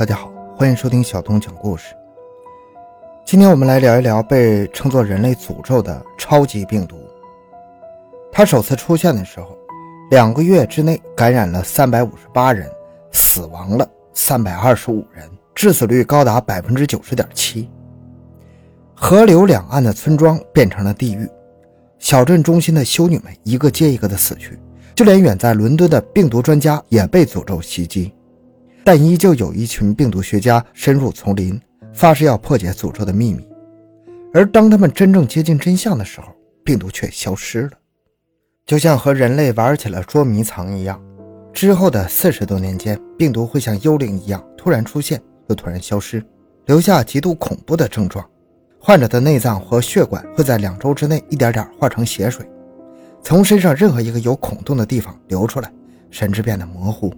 大家好，欢迎收听小东讲故事。今天我们来聊一聊被称作人类诅咒的超级病毒。它首次出现的时候，两个月之内感染了三百五十八人，死亡了三百二十五人，致死率高达百分之九十点七。河流两岸的村庄变成了地狱，小镇中心的修女们一个接一个的死去，就连远在伦敦的病毒专家也被诅咒袭击。但依旧有一群病毒学家深入丛林，发誓要破解诅咒的秘密。而当他们真正接近真相的时候，病毒却消失了，就像和人类玩起了捉迷藏一样。之后的四十多年间，病毒会像幽灵一样突然出现，又突然消失，留下极度恐怖的症状。患者的内脏和血管会在两周之内一点点化成血水，从身上任何一个有孔洞的地方流出来，神志变得模糊。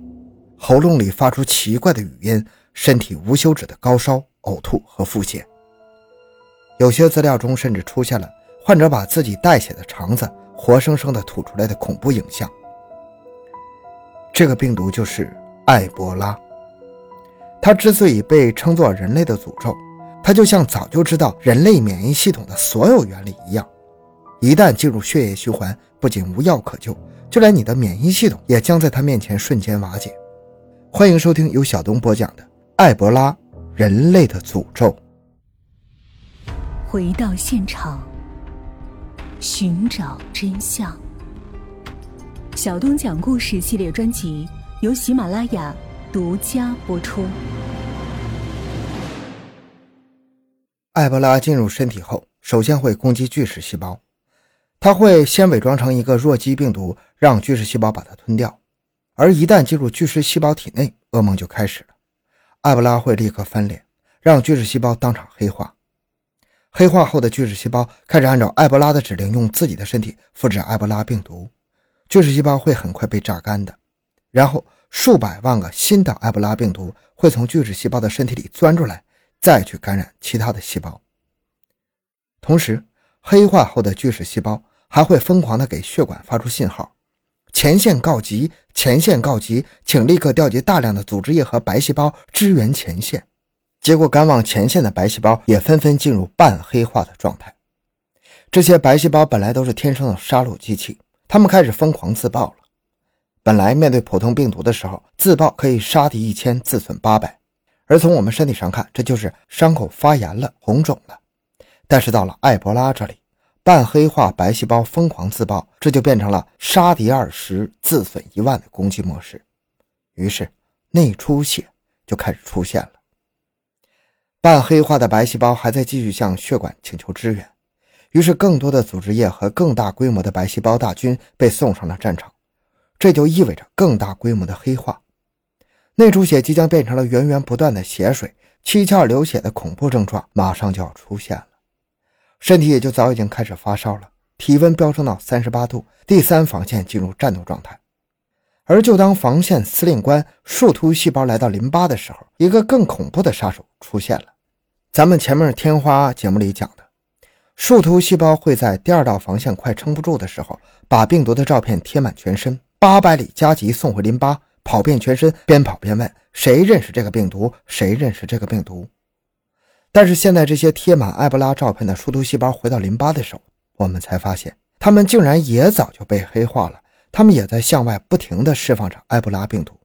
喉咙里发出奇怪的语音，身体无休止的高烧、呕吐和腹泻。有些资料中甚至出现了患者把自己带血的肠子活生生的吐出来的恐怖影像。这个病毒就是埃博拉。它之所以被称作人类的诅咒，它就像早就知道人类免疫系统的所有原理一样，一旦进入血液循环，不仅无药可救，就连你的免疫系统也将在它面前瞬间瓦解。欢迎收听由小东播讲的《埃博拉：人类的诅咒》。回到现场，寻找真相。小东讲故事系列专辑由喜马拉雅独家播出。埃博拉进入身体后，首先会攻击巨噬细胞，它会先伪装成一个弱鸡病毒，让巨噬细胞把它吞掉。而一旦进入巨噬细胞体内，噩梦就开始了。埃博拉会立刻翻脸，让巨噬细胞当场黑化。黑化后的巨噬细胞开始按照埃博拉的指令，用自己的身体复制埃博拉病毒。巨噬细胞会很快被榨干的，然后数百万个新的埃博拉病毒会从巨噬细胞的身体里钻出来，再去感染其他的细胞。同时，黑化后的巨噬细胞还会疯狂地给血管发出信号。前线告急！前线告急！请立刻调集大量的组织液和白细胞支援前线。结果，赶往前线的白细胞也纷纷进入半黑化的状态。这些白细胞本来都是天生的杀戮机器，他们开始疯狂自爆了。本来面对普通病毒的时候，自爆可以杀敌一千，自损八百，而从我们身体上看，这就是伤口发炎了、红肿了。但是到了埃博拉这里，半黑化白细胞疯狂自爆，这就变成了杀敌二十自损一万的攻击模式。于是内出血就开始出现了。半黑化的白细胞还在继续向血管请求支援，于是更多的组织液和更大规模的白细胞大军被送上了战场。这就意味着更大规模的黑化，内出血即将变成了源源不断的血水，七窍流血的恐怖症状马上就要出现了。身体也就早已经开始发烧了，体温飙升到三十八度，第三防线进入战斗状态。而就当防线司令官树突细胞来到淋巴的时候，一个更恐怖的杀手出现了。咱们前面天花节目里讲的，树突细胞会在第二道防线快撑不住的时候，把病毒的照片贴满全身，八百里加急送回淋巴，跑遍全身，边跑边问谁认识这个病毒，谁认识这个病毒。但是现在这些贴满埃博拉照片的树突细胞回到淋巴的时候，我们才发现，它们竟然也早就被黑化了。它们也在向外不停地释放着埃博拉病毒，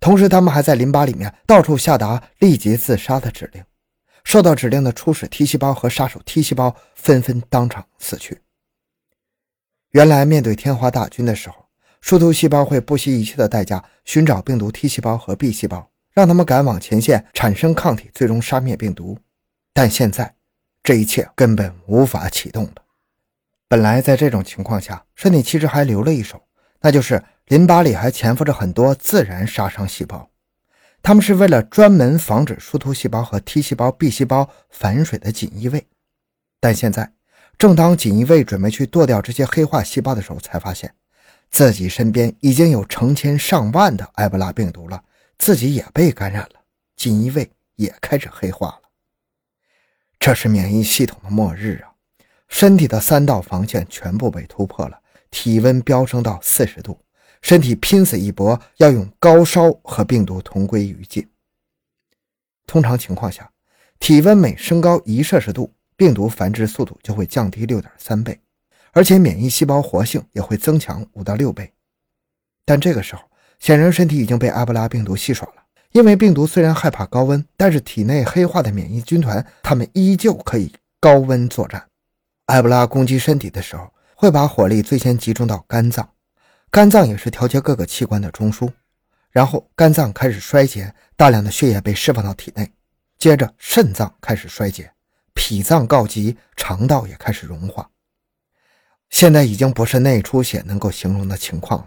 同时它们还在淋巴里面到处下达立即自杀的指令。受到指令的初始 T 细胞和杀手 T 细胞纷纷当场死去。原来面对天花大军的时候，树突细胞会不惜一切的代价寻找病毒 T 细胞和 B 细胞。让他们赶往前线产生抗体，最终杀灭病毒。但现在，这一切根本无法启动了。本来在这种情况下，身体其实还留了一手，那就是淋巴里还潜伏着很多自然杀伤细胞，他们是为了专门防止树突细胞和 T 细胞、B 细胞反水的锦衣卫。但现在，正当锦衣卫准备去剁掉这些黑化细胞的时候，才发现自己身边已经有成千上万的埃博拉病毒了。自己也被感染了，锦衣卫也开始黑化了。这是免疫系统的末日啊！身体的三道防线全部被突破了，体温飙升到四十度，身体拼死一搏，要用高烧和病毒同归于尽。通常情况下，体温每升高一摄氏度，病毒繁殖速度就会降低六点三倍，而且免疫细胞活性也会增强五到六倍。但这个时候，显然身体已经被埃博拉病毒戏耍了，因为病毒虽然害怕高温，但是体内黑化的免疫军团，他们依旧可以高温作战。埃博拉攻击身体的时候，会把火力最先集中到肝脏，肝脏也是调节各个器官的中枢。然后肝脏开始衰竭，大量的血液被释放到体内，接着肾脏开始衰竭，脾脏告急，肠道也开始融化。现在已经不是内出血能够形容的情况了，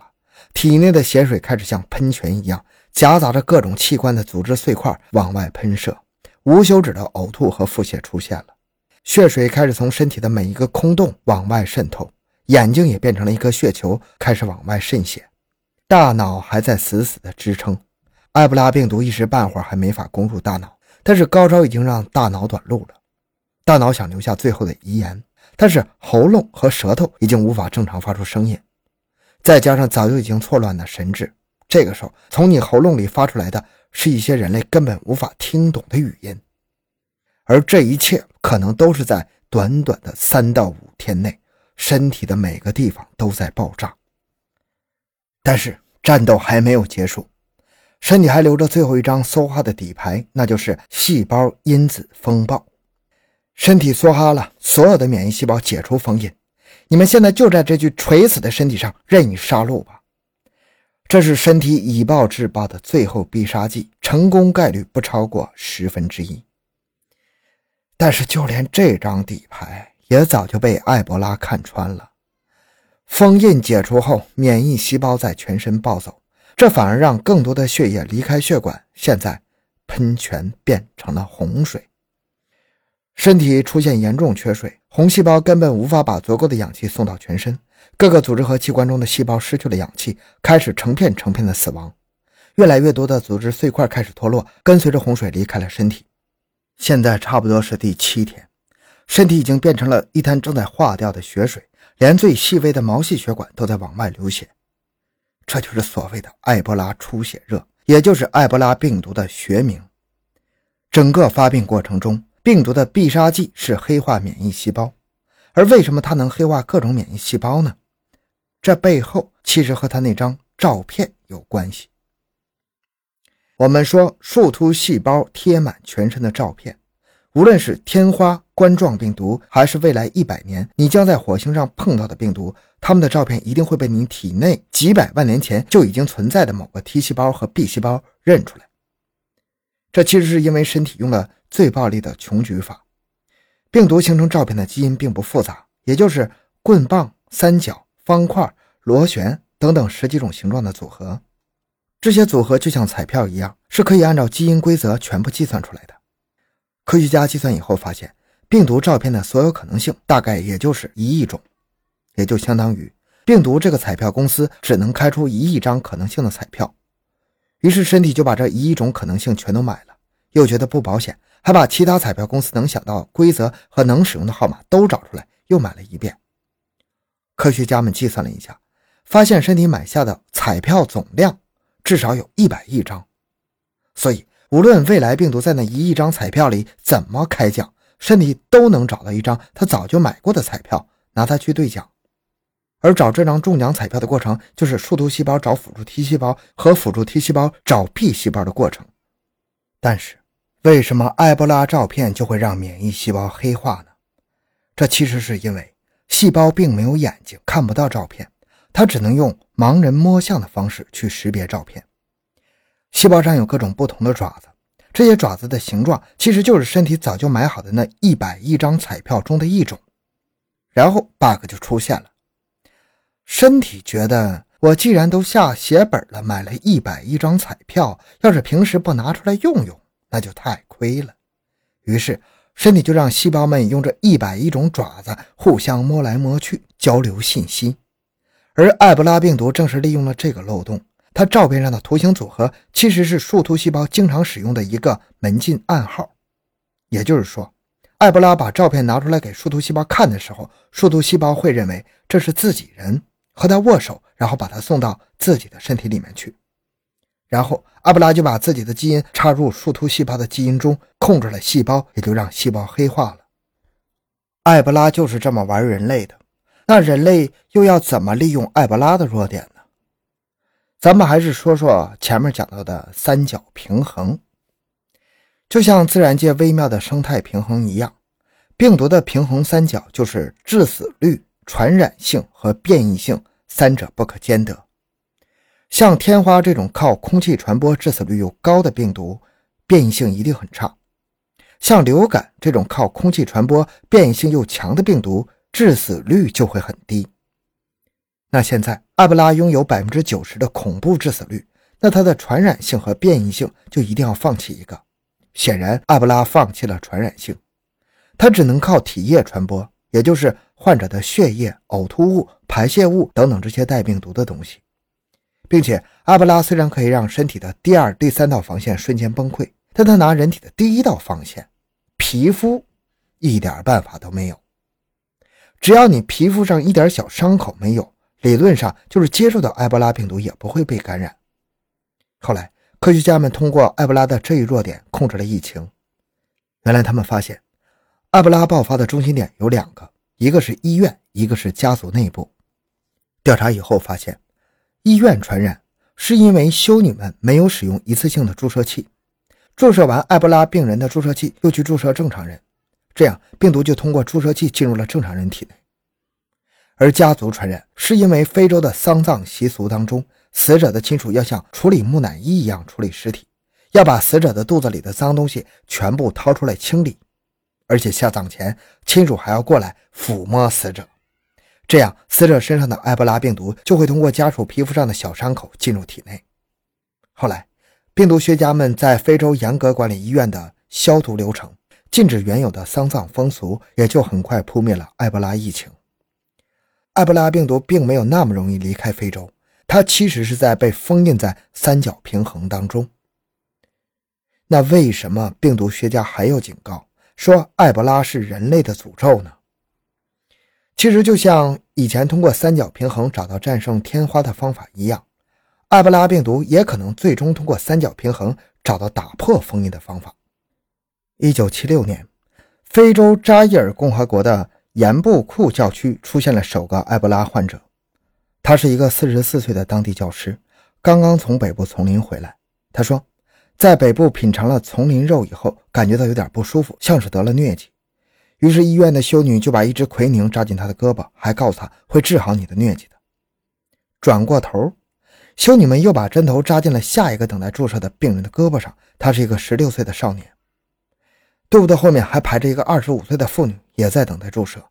体内的血水开始像喷泉一样，夹杂着各种器官的组织碎块往外喷射，无休止的呕吐和腹泻出现了，血水开始从身体的每一个空洞往外渗透，眼睛也变成了一颗血球，开始往外渗血。大脑还在死死的支撑，埃博拉病毒一时半会儿还没法攻入大脑，但是高招已经让大脑短路了。大脑想留下最后的遗言，但是喉咙和舌头已经无法正常发出声音，再加上早就已经错乱的神智，这个时候从你喉咙里发出来的是一些人类根本无法听懂的语音，而这一切可能都是在短短的三到五天内，身体的每个地方都在爆炸。但是战斗还没有结束，身体还留着最后一张梭哈的底牌，那就是细胞因子风暴。身体梭哈了，所有的免疫细胞解除封印，你们现在就在这具垂死的身体上任意杀戮吧。这是身体以暴制暴的最后必杀技，成功概率不超过十分之一。但是就连这张底牌也早就被艾博拉看穿了。封印解除后，免疫细胞在全身暴走，这反而让更多的血液离开血管。现在，喷泉变成了洪水，身体出现严重缺水，红细胞根本无法把足够的氧气送到全身，各个组织和器官中的细胞失去了氧气，开始成片成片的死亡。越来越多的组织碎块开始脱落，跟随着洪水离开了身体。现在差不多是第七天，身体已经变成了一滩正在化掉的血水。连最细微的毛细血管都在往外流血，这就是所谓的埃博拉出血热，也就是埃博拉病毒的学名。整个发病过程中，病毒的必杀技是黑化免疫细胞。而为什么它能黑化各种免疫细胞呢？这背后其实和他那张照片有关系。我们说树突细胞贴满全身的照片。无论是天花冠状病毒，还是未来一百年你将在火星上碰到的病毒，它们的照片一定会被你体内几百万年前就已经存在的某个 T 细胞和 B 细胞认出来。这其实是因为身体用了最暴力的穷举法。病毒形成照片的基因并不复杂，也就是棍棒、三角、方块、螺旋等等十几种形状的组合。这些组合就像彩票一样，是可以按照基因规则全部计算出来的。科学家计算以后发现，病毒照片的所有可能性大概也就是一亿种，也就相当于病毒这个彩票公司只能开出一亿张可能性的彩票。于是身体就把这一亿种可能性全都买了，又觉得不保险，还把其他彩票公司能想到规则和能使用的号码都找出来，又买了一遍。科学家们计算了一下，发现身体买下的彩票总量至少有一百亿张，所以。无论未来病毒在那一亿张彩票里怎么开奖，身体都能找到一张他早就买过的彩票，拿它去兑奖。而找这张中奖彩票的过程，就是树突细胞找辅助 T 细胞和辅助 T 细胞找 B 细胞的过程。但是，为什么埃博拉照片就会让免疫细胞黑化呢？这其实是因为细胞并没有眼睛，看不到照片，它只能用盲人摸象的方式去识别照片。细胞上有各种不同的爪子，这些爪子的形状其实就是身体早就买好的那一百亿张彩票中的一种。然后 bug 就出现了，身体觉得我既然都下血本了，买了一百亿张彩票，要是平时不拿出来用用，那就太亏了。于是身体就让细胞们用这一百亿种爪子互相摸来摸去，交流信息。而埃博拉病毒正是利用了这个漏洞。它照片上的图形组合其实是树突细胞经常使用的一个门禁暗号，也就是说，埃博拉把照片拿出来给树突细胞看的时候，树突细胞会认为这是自己人，和他握手，然后把他送到自己的身体里面去。然后阿布拉就把自己的基因插入树突细胞的基因中，控制了细胞，也就让细胞黑化了。艾博拉就是这么玩人类的。那人类又要怎么利用艾博拉的弱点呢？咱们还是说说前面讲到的三角平衡。就像自然界微妙的生态平衡一样，病毒的平衡三角就是致死率、传染性和变异性三者不可兼得。像天花这种靠空气传播、致死率又高的病毒，变异性一定很差；像流感这种靠空气传播、变异性又强的病毒，致死率就会很低。那现在阿布拉拥有百分之九十的恐怖致死率，那它的传染性和变异性就一定要放弃一个。显然，阿布拉放弃了传染性，它只能靠体液传播，也就是患者的血液、呕吐物、排泄物等等这些带病毒的东西。并且，阿布拉虽然可以让身体的第二、第三道防线瞬间崩溃，但它拿人体的第一道防线——皮肤，一点办法都没有。只要你皮肤上一点小伤口没有，理论上就是接触到埃博拉病毒也不会被感染。后来，科学家们通过埃博拉的这一弱点控制了疫情。原来，他们发现埃博拉爆发的中心点有两个，一个是医院，一个是家族内部。调查以后发现，医院传染是因为修女们没有使用一次性的注射器，注射完埃博拉病人的注射器又去注射正常人。这样，病毒就通过注射器进入了正常人体内。而家族传染是因为非洲的丧葬习俗当中，死者的亲属要像处理木乃伊一样处理尸体，要把死者的肚子里的脏东西全部掏出来清理，而且下葬前亲属还要过来抚摸死者，这样死者身上的埃博拉病毒就会通过家属皮肤上的小伤口进入体内。后来，病毒学家们在非洲严格管理医院的消毒流程。禁止原有的丧葬风俗，也就很快扑灭了埃博拉疫情。埃博拉病毒并没有那么容易离开非洲，它其实是在被封印在三角平衡当中。那为什么病毒学家还要警告说埃博拉是人类的诅咒呢？其实就像以前通过三角平衡找到战胜天花的方法一样，埃博拉病毒也可能最终通过三角平衡找到打破封印的方法。一九七六年，非洲扎伊尔共和国的盐布库教区出现了首个埃博拉患者。他是一个四十四岁的当地教师，刚刚从北部丛林回来。他说，在北部品尝了丛林肉以后，感觉到有点不舒服，像是得了疟疾。于是医院的修女就把一只奎宁扎进他的胳膊，还告诉他会治好你的疟疾的。转过头，修女们又把针头扎进了下一个等待注射的病人的胳膊上。他是一个十六岁的少年。队伍的后面还排着一个二十五岁的妇女，也在等待注射。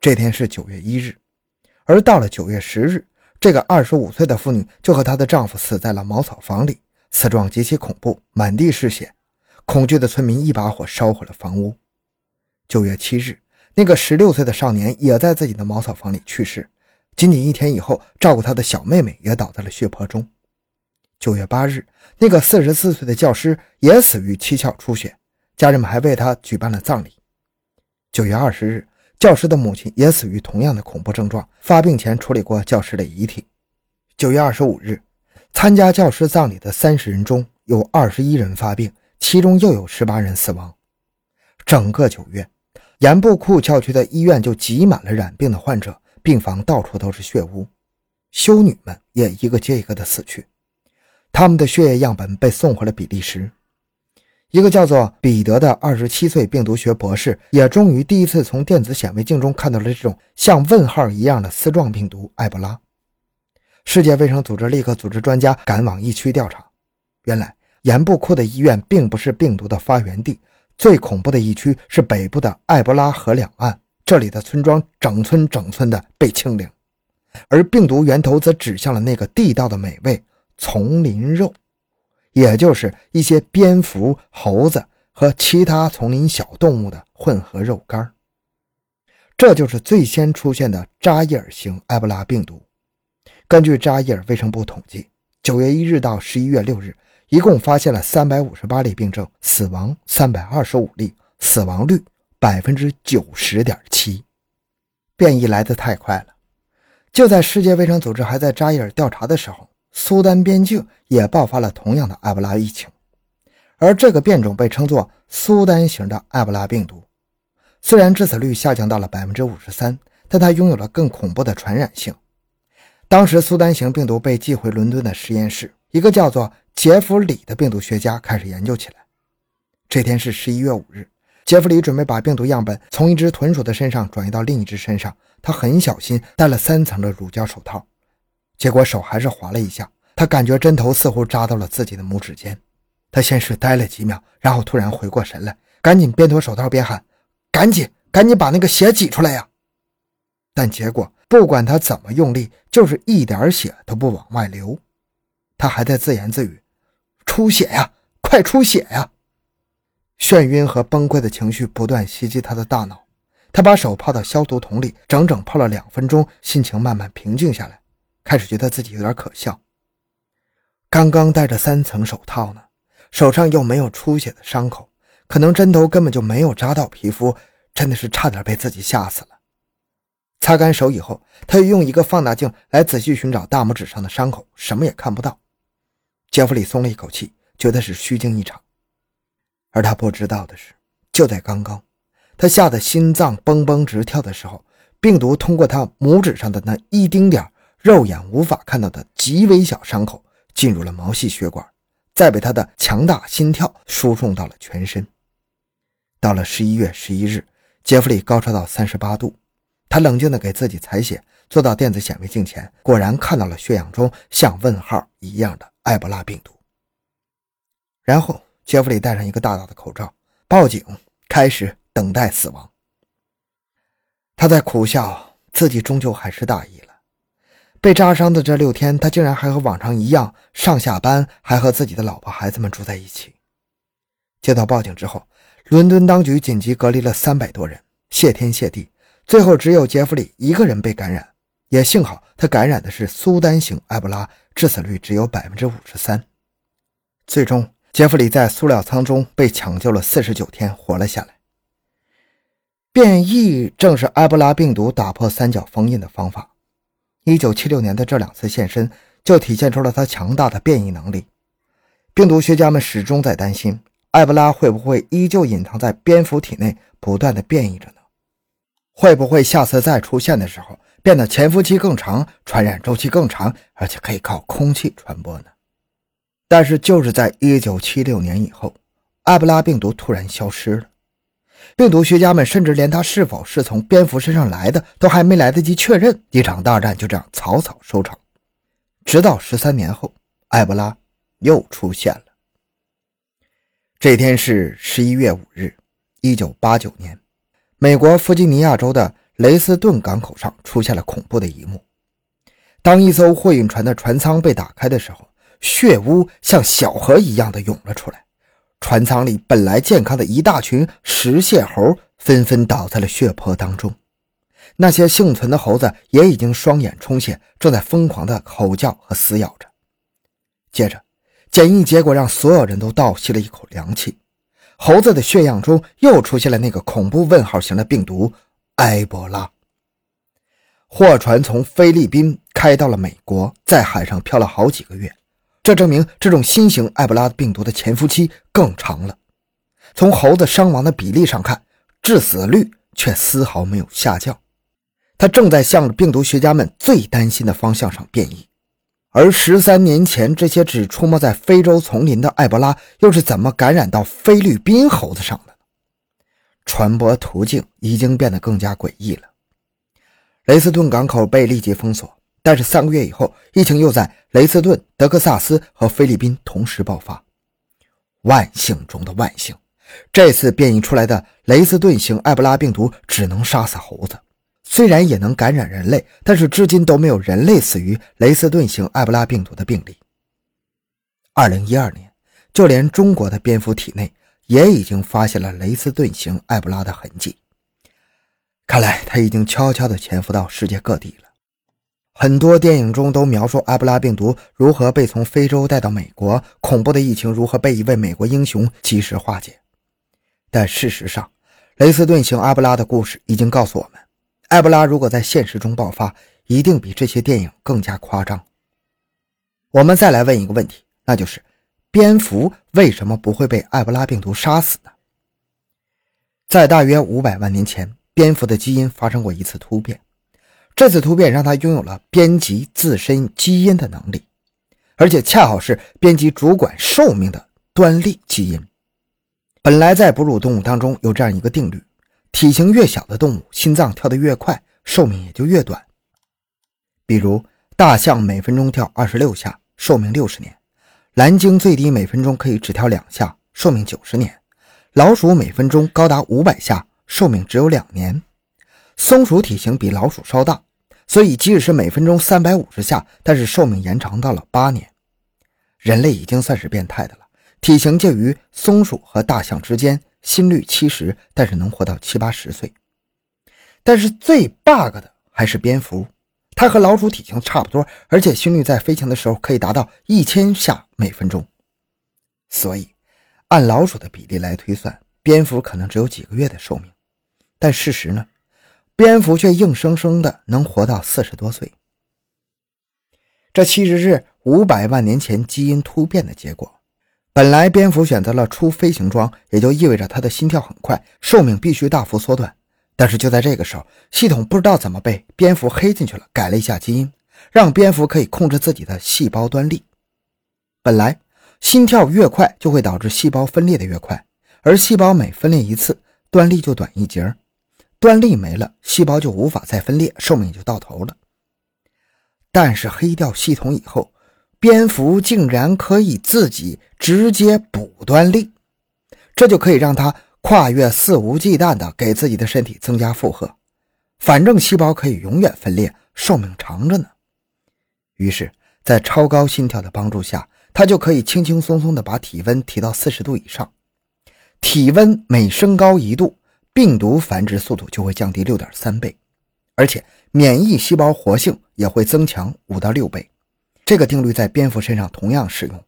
这天是九月一日，而到了九月十日，这个二十五岁的妇女就和她的丈夫死在了茅草房里，死状极其恐怖，满地是血。恐惧的村民一把火烧毁了房屋。九月七日，那个十六岁的少年也在自己的茅草房里去世。仅仅一天以后，照顾他的小妹妹也倒在了血泊中。九月八日，那个四十四岁的教师也死于七窍出血。家人们还为他举办了葬礼。九月二十日，教师的母亲也死于同样的恐怖症状。发病前处理过教师的遗体。九月二十五日，参加教师葬礼的三十人中有二十一人发病，其中又有十八人死亡。整个九月，盐布库教区的医院就挤满了染病的患者，病房到处都是血污，修女们也一个接一个的死去，他们的血液样本被送回了比利时。一个叫做彼得的二十七岁病毒学博士，也终于第一次从电子显微镜中看到了这种像问号一样的丝状病毒埃博拉。世界卫生组织立刻组织专家赶往疫区调查。原来盐布库的医院并不是病毒的发源地，最恐怖的疫区是北部的埃博拉河两岸，这里的村庄整村整村的被清零，而病毒源头则指向了那个地道的美味——丛林肉。也就是一些蝙蝠、猴子和其他丛林小动物的混合肉干这就是最先出现的扎伊尔型埃博拉病毒。根据扎伊尔卫生部统计，九月一日到十一月六日，一共发现了三百五十八例病症，死亡三百二十五例，死亡率百分之九十点七。变异来得太快了，就在世界卫生组织还在扎伊尔调查的时候。苏丹边境也爆发了同样的埃博拉疫情，而这个变种被称作苏丹型的埃博拉病毒。虽然致死率下降到了百分之五十三，但它拥有了更恐怖的传染性。当时苏丹型病毒被寄回伦敦的实验室，一个叫做杰弗里的病毒学家开始研究起来。这天是十一月五日，杰弗里准备把病毒样本从一只豚鼠的身上转移到另一只身上，他很小心戴了三层的乳胶手套，结果手还是划了一下，他感觉针头似乎扎到了自己的拇指间。他先是呆了几秒，然后突然回过神来，赶紧边脱手套边喊：“赶紧，赶紧把那个血挤出来呀！”但结果。不管他怎么用力，就是一点血都不往外流。他还在自言自语：“出血呀，快出血呀！”眩晕和崩溃的情绪不断袭击他的大脑。他把手泡到消毒桶里，整整泡了两分钟，心情慢慢平静下来，开始觉得自己有点可笑。刚刚戴着三层手套呢，手上又没有出血的伤口，可能针头根本就没有扎到皮肤，真的是差点被自己吓死了。擦干手以后，他又用一个放大镜来仔细寻找大拇指上的伤口，什么也看不到。杰弗里松了一口气，觉得是虚惊一场。而他不知道的是，就在刚刚，他吓得心脏蹦蹦直跳的时候，病毒通过他拇指上的那一丁点肉眼无法看到的极微小伤口，进入了毛细血管，再被他的强大心跳输送到了全身。到了十一月十一日，杰弗里高烧到三十八度。他冷静地给自己采血，坐到电子显微镜前，果然看到了血样中像问号一样的埃博拉病毒。然后，杰弗里戴上一个大大的口罩，报警，开始等待死亡。他在苦笑，自己终究还是大意了。被扎伤的这六天，他竟然还和往常一样上下班，还和自己的老婆孩子们住在一起。接到报警之后，伦敦当局紧急隔离了三百多人，谢天谢地。最后只有杰弗里一个人被感染，也幸好他感染的是苏丹型埃博拉，致死率只有百分之五十三。最终，杰弗里在塑料舱中被抢救了四十九天，活了下来。变异正是埃博拉病毒打破三角封印的方法。一九七六年的这两次现身，就体现出了它强大的变异能力。病毒学家们始终在担心，埃博拉会不会依旧隐藏在蝙蝠体内，不断的变异着呢？会不会下次再出现的时候变得潜伏期更长、传染周期更长，而且可以靠空气传播呢？但是就是在1976年以后，埃博拉病毒突然消失了。病毒学家们甚至连它是否是从蝙蝠身上来的都还没来得及确认，一场大战就这样草草收场。直到十三年后，埃博拉又出现了。这天是十一月五日，一九八九年。美国弗吉尼亚州的雷斯顿港口上出现了恐怖的一幕。当一艘货运船的船舱被打开的时候，血污像小河一样的涌了出来。船舱里本来健康的一大群食蟹猴纷纷倒在了血泊当中。那些幸存的猴子也已经双眼充血，正在疯狂的吼叫和撕咬着。接着，检疫结果让所有人都倒吸了一口凉气。猴子的血样中又出现了那个恐怖问号型的病毒埃博拉。货船从菲律宾开到了美国，在海上漂了好几个月，这证明这种新型埃博拉病毒的潜伏期更长了。从猴子伤亡的比例上看，致死率却丝毫没有下降，它正在向着病毒学家们最担心的方向上变异。而十三年前，这些只出没在非洲丛林的埃博拉又是怎么感染到菲律宾猴子上的？传播途径已经变得更加诡异了。雷斯顿港口被立即封锁，但是三个月以后，疫情又在雷斯顿、德克萨斯和菲律宾同时爆发。万幸中的万幸，这次变异出来的雷斯顿型埃博拉病毒只能杀死猴子。虽然也能感染人类，但是至今都没有人类死于雷斯顿型埃博拉病毒的病例。二零一二年，就连中国的蝙蝠体内也已经发现了雷斯顿型埃博拉的痕迹。看来他已经悄悄地潜伏到世界各地了。很多电影中都描述埃博拉病毒如何被从非洲带到美国，恐怖的疫情如何被一位美国英雄及时化解。但事实上，雷斯顿型埃博拉的故事已经告诉我们。埃博拉如果在现实中爆发，一定比这些电影更加夸张。我们再来问一个问题，那就是蝙蝠为什么不会被埃博拉病毒杀死呢？在大约五百万年前，蝙蝠的基因发生过一次突变，这次突变让它拥有了编辑自身基因的能力，而且恰好是编辑主管寿命的端粒基因。本来在哺乳动物当中有这样一个定律：体型越小的动物，心脏跳得越快，寿命也就越短。比如大象每分钟跳二十六下，寿命六十年；蓝鲸最低每分钟可以只跳两下，寿命九十年。老鼠每分钟高达五百下，寿命只有两年。松鼠体型比老鼠稍大，所以即使是每分钟三百五十下，但是寿命延长到了八年。人类已经算是变态的了，体型介于松鼠和大象之间，心率七十，但是能活到七八十岁。但是最 bug 的还是蝙蝠，它和老鼠体型差不多，而且心率在飞行的时候可以达到一千下每分钟，所以。按老鼠的比例来推算，蝙蝠可能只有几个月的寿命，但事实呢？蝙蝠却硬生生的能活到四十多岁。这其实是五百万年前基因突变的结果。本来蝙蝠选择了出飞行装，也就意味着它的心跳很快，寿命必须大幅缩短。但是就在这个时候，系统不知道怎么被蝙蝠黑进去了，改了一下基因，让蝙蝠可以控制自己的细胞端粒。本来。心跳越快，就会导致细胞分裂的越快，而细胞每分裂一次，端粒就短一截端粒没了，细胞就无法再分裂，寿命就到头了。但是黑掉系统以后，蝙蝠竟然可以自己直接补端粒，这就可以让它跨越肆无忌惮的给自己的身体增加负荷，反正细胞可以永远分裂，寿命长着呢。于是，在超高心跳的帮助下。它就可以轻轻松松地把体温提到四十度以上，体温每升高一度，病毒繁殖速度就会降低六点三倍，而且免疫细胞活性也会增强五到六倍。这个定律在蝙蝠身上同样适用，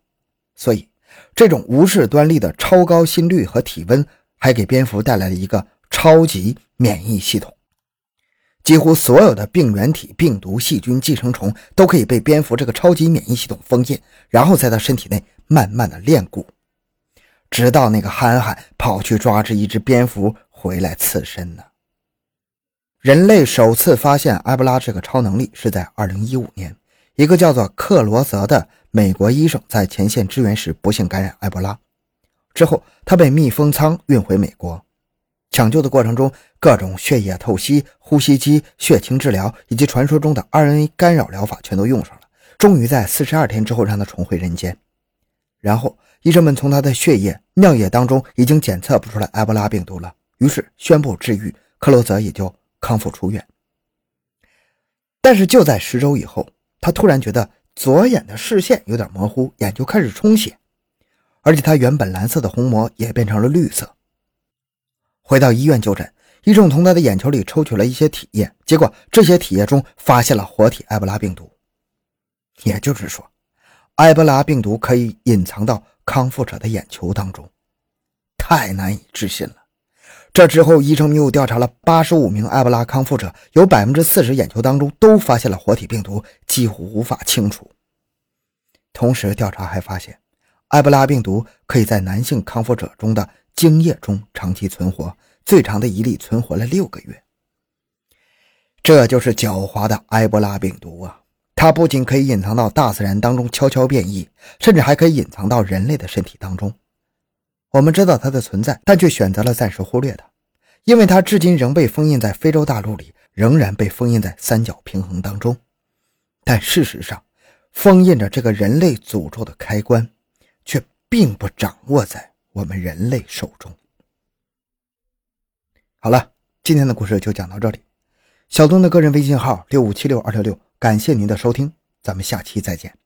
所以这种无视端粒的超高心率和体温，还给蝙蝠带来了一个超级免疫系统。几乎所有的病原体、病毒、细菌、寄生虫都可以被蝙蝠这个超级免疫系统封印，然后在它身体内慢慢的炼蛊，直到那个憨憨跑去抓着一只蝙蝠回来刺身呢。人类首次发现埃博拉这个超能力是在2015年，一个叫做克罗泽的美国医生在前线支援时不幸感染埃博拉，之后他被密封舱运回美国。抢救的过程中，各种血液透析、呼吸机、血清治疗以及传说中的 RNA 干扰疗法全都用上了。终于在四十二天之后让他重回人间。然后医生们从他的血液、尿液当中已经检测不出来埃博拉病毒了，于是宣布治愈，克罗泽也就康复出院。但是就在十周以后，他突然觉得左眼的视线有点模糊，眼就开始充血，而且他原本蓝色的虹膜也变成了绿色。回到医院就诊，医生从他的眼球里抽取了一些体液，结果这些体液中发现了活体埃博拉病毒。也就是说，埃博拉病毒可以隐藏到康复者的眼球当中，太难以置信了。这之后，医生又调查了八十五名埃博拉康复者，有百分之四十眼球当中都发现了活体病毒，几乎无法清除。同时，调查还发现，埃博拉病毒可以在男性康复者中的。精液中长期存活，最长的一例存活了六个月。这就是狡猾的埃博拉病毒啊！它不仅可以隐藏到大自然当中悄悄变异，甚至还可以隐藏到人类的身体当中。我们知道它的存在，但却选择了暂时忽略它，因为它至今仍被封印在非洲大陆里，仍然被封印在三角平衡当中。但事实上，封印着这个人类诅咒的开关，却并不掌握在。我们人类手中。好了，今天的故事就讲到这里。小东的个人微信号六五七六二六六，感谢您的收听，咱们下期再见。